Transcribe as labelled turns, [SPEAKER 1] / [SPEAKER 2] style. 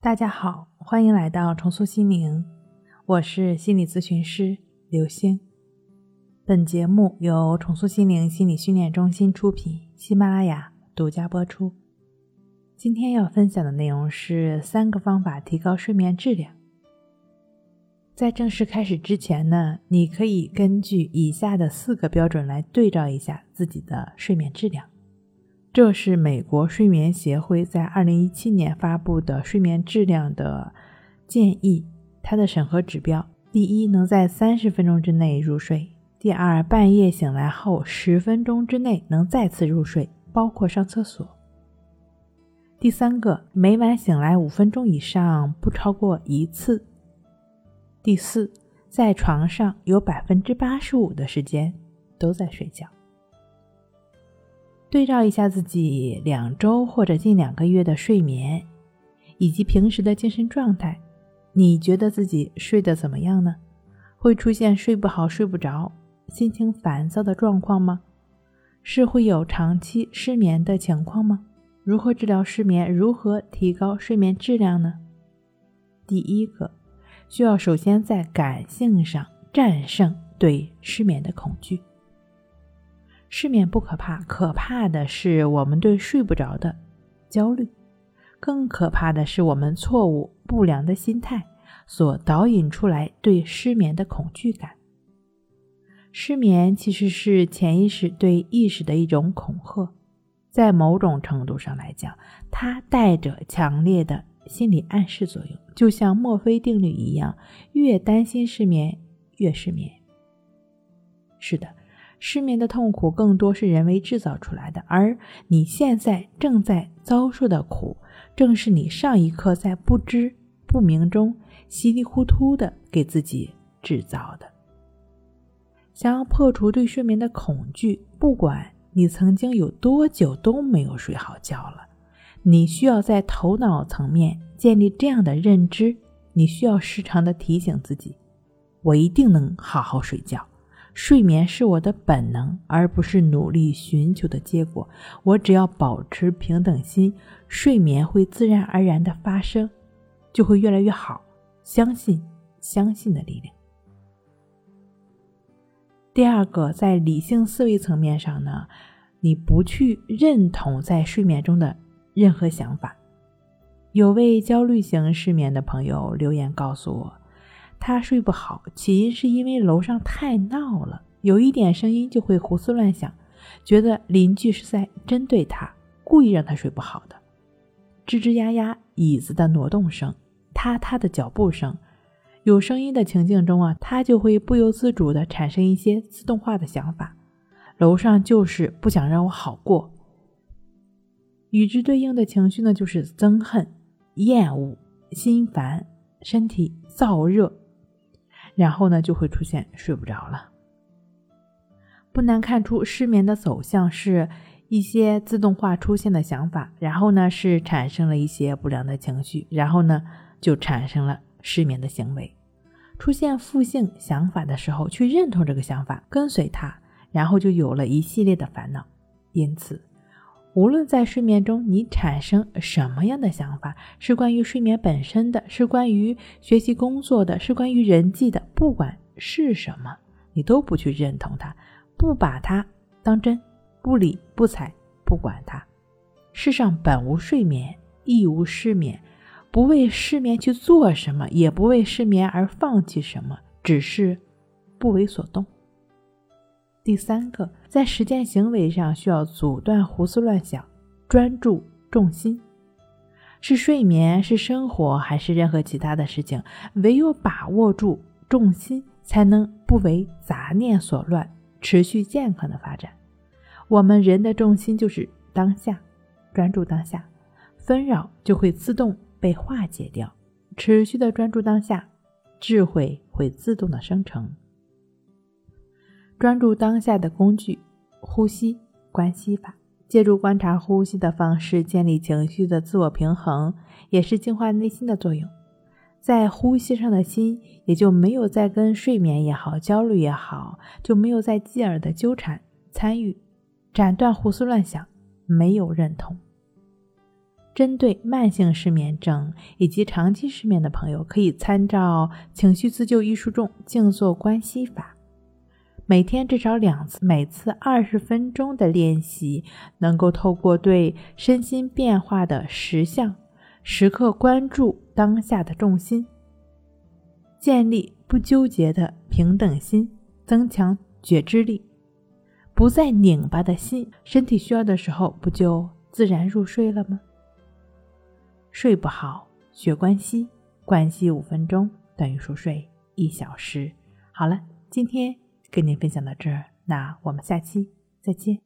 [SPEAKER 1] 大家好，欢迎来到重塑心灵，我是心理咨询师刘星。本节目由重塑心灵心理训练中心出品，喜马拉雅独家播出。今天要分享的内容是三个方法提高睡眠质量。在正式开始之前呢，你可以根据以下的四个标准来对照一下自己的睡眠质量。这是美国睡眠协会在二零一七年发布的睡眠质量的建议。它的审核指标：第一，能在三十分钟之内入睡；第二，半夜醒来后十分钟之内能再次入睡，包括上厕所；第三个，每晚醒来五分钟以上，不超过一次；第四，在床上有百分之八十五的时间都在睡觉。对照一下自己两周或者近两个月的睡眠，以及平时的精神状态，你觉得自己睡得怎么样呢？会出现睡不好、睡不着、心情烦躁的状况吗？是会有长期失眠的情况吗？如何治疗失眠？如何提高睡眠质量呢？第一个，需要首先在感性上战胜对失眠的恐惧。失眠不可怕，可怕的是我们对睡不着的焦虑，更可怕的是我们错误不良的心态所导引出来对失眠的恐惧感。失眠其实是潜意识对意识的一种恐吓，在某种程度上来讲，它带着强烈的心理暗示作用，就像墨菲定律一样，越担心失眠，越失眠。是的。失眠的痛苦更多是人为制造出来的，而你现在正在遭受的苦，正是你上一刻在不知不明中稀里糊涂的给自己制造的。想要破除对睡眠的恐惧，不管你曾经有多久都没有睡好觉了，你需要在头脑层面建立这样的认知：你需要时常的提醒自己，我一定能好好睡觉。睡眠是我的本能，而不是努力寻求的结果。我只要保持平等心，睡眠会自然而然的发生，就会越来越好。相信，相信的力量。第二个，在理性思维层面上呢，你不去认同在睡眠中的任何想法。有位焦虑型失眠的朋友留言告诉我。他睡不好，起因是因为楼上太闹了，有一点声音就会胡思乱想，觉得邻居是在针对他，故意让他睡不好的。吱吱呀呀，椅子的挪动声，踏踏的脚步声，有声音的情境中啊，他就会不由自主的产生一些自动化的想法。楼上就是不想让我好过。与之对应的情绪呢，就是憎恨、厌恶、心烦、身体燥热。然后呢，就会出现睡不着了。不难看出，失眠的走向是一些自动化出现的想法，然后呢是产生了一些不良的情绪，然后呢就产生了失眠的行为。出现负性想法的时候，去认同这个想法，跟随它，然后就有了一系列的烦恼。因此。无论在睡眠中你产生什么样的想法，是关于睡眠本身的，是关于学习工作的，是关于人际的，不管是什么，你都不去认同它，不把它当真，不理不睬，不管它。世上本无睡眠，亦无失眠，不为失眠去做什么，也不为失眠而放弃什么，只是不为所动。第三个，在实践行为上需要阻断胡思乱想，专注重心。是睡眠，是生活，还是任何其他的事情？唯有把握住重心，才能不为杂念所乱，持续健康的发展。我们人的重心就是当下，专注当下，纷扰就会自动被化解掉。持续的专注当下，智慧会自动的生成。专注当下的工具，呼吸关系法，借助观察呼吸的方式建立情绪的自我平衡，也是净化内心的作用。在呼吸上的心，也就没有再跟睡眠也好、焦虑也好，就没有再继而的纠缠参与，斩断胡思乱想，没有认同。针对慢性失眠症以及长期失眠的朋友，可以参照《情绪自救》一书中静坐观息法，每天至少两次，每次二十分钟的练习，能够透过对身心变化的实相，时刻关注当下的重心，建立不纠结的平等心，增强觉知力，不再拧巴的心，身体需要的时候，不就自然入睡了吗？睡不好，学关息，关系五分钟等于熟睡一小时。好了，今天跟您分享到这儿，那我们下期再见。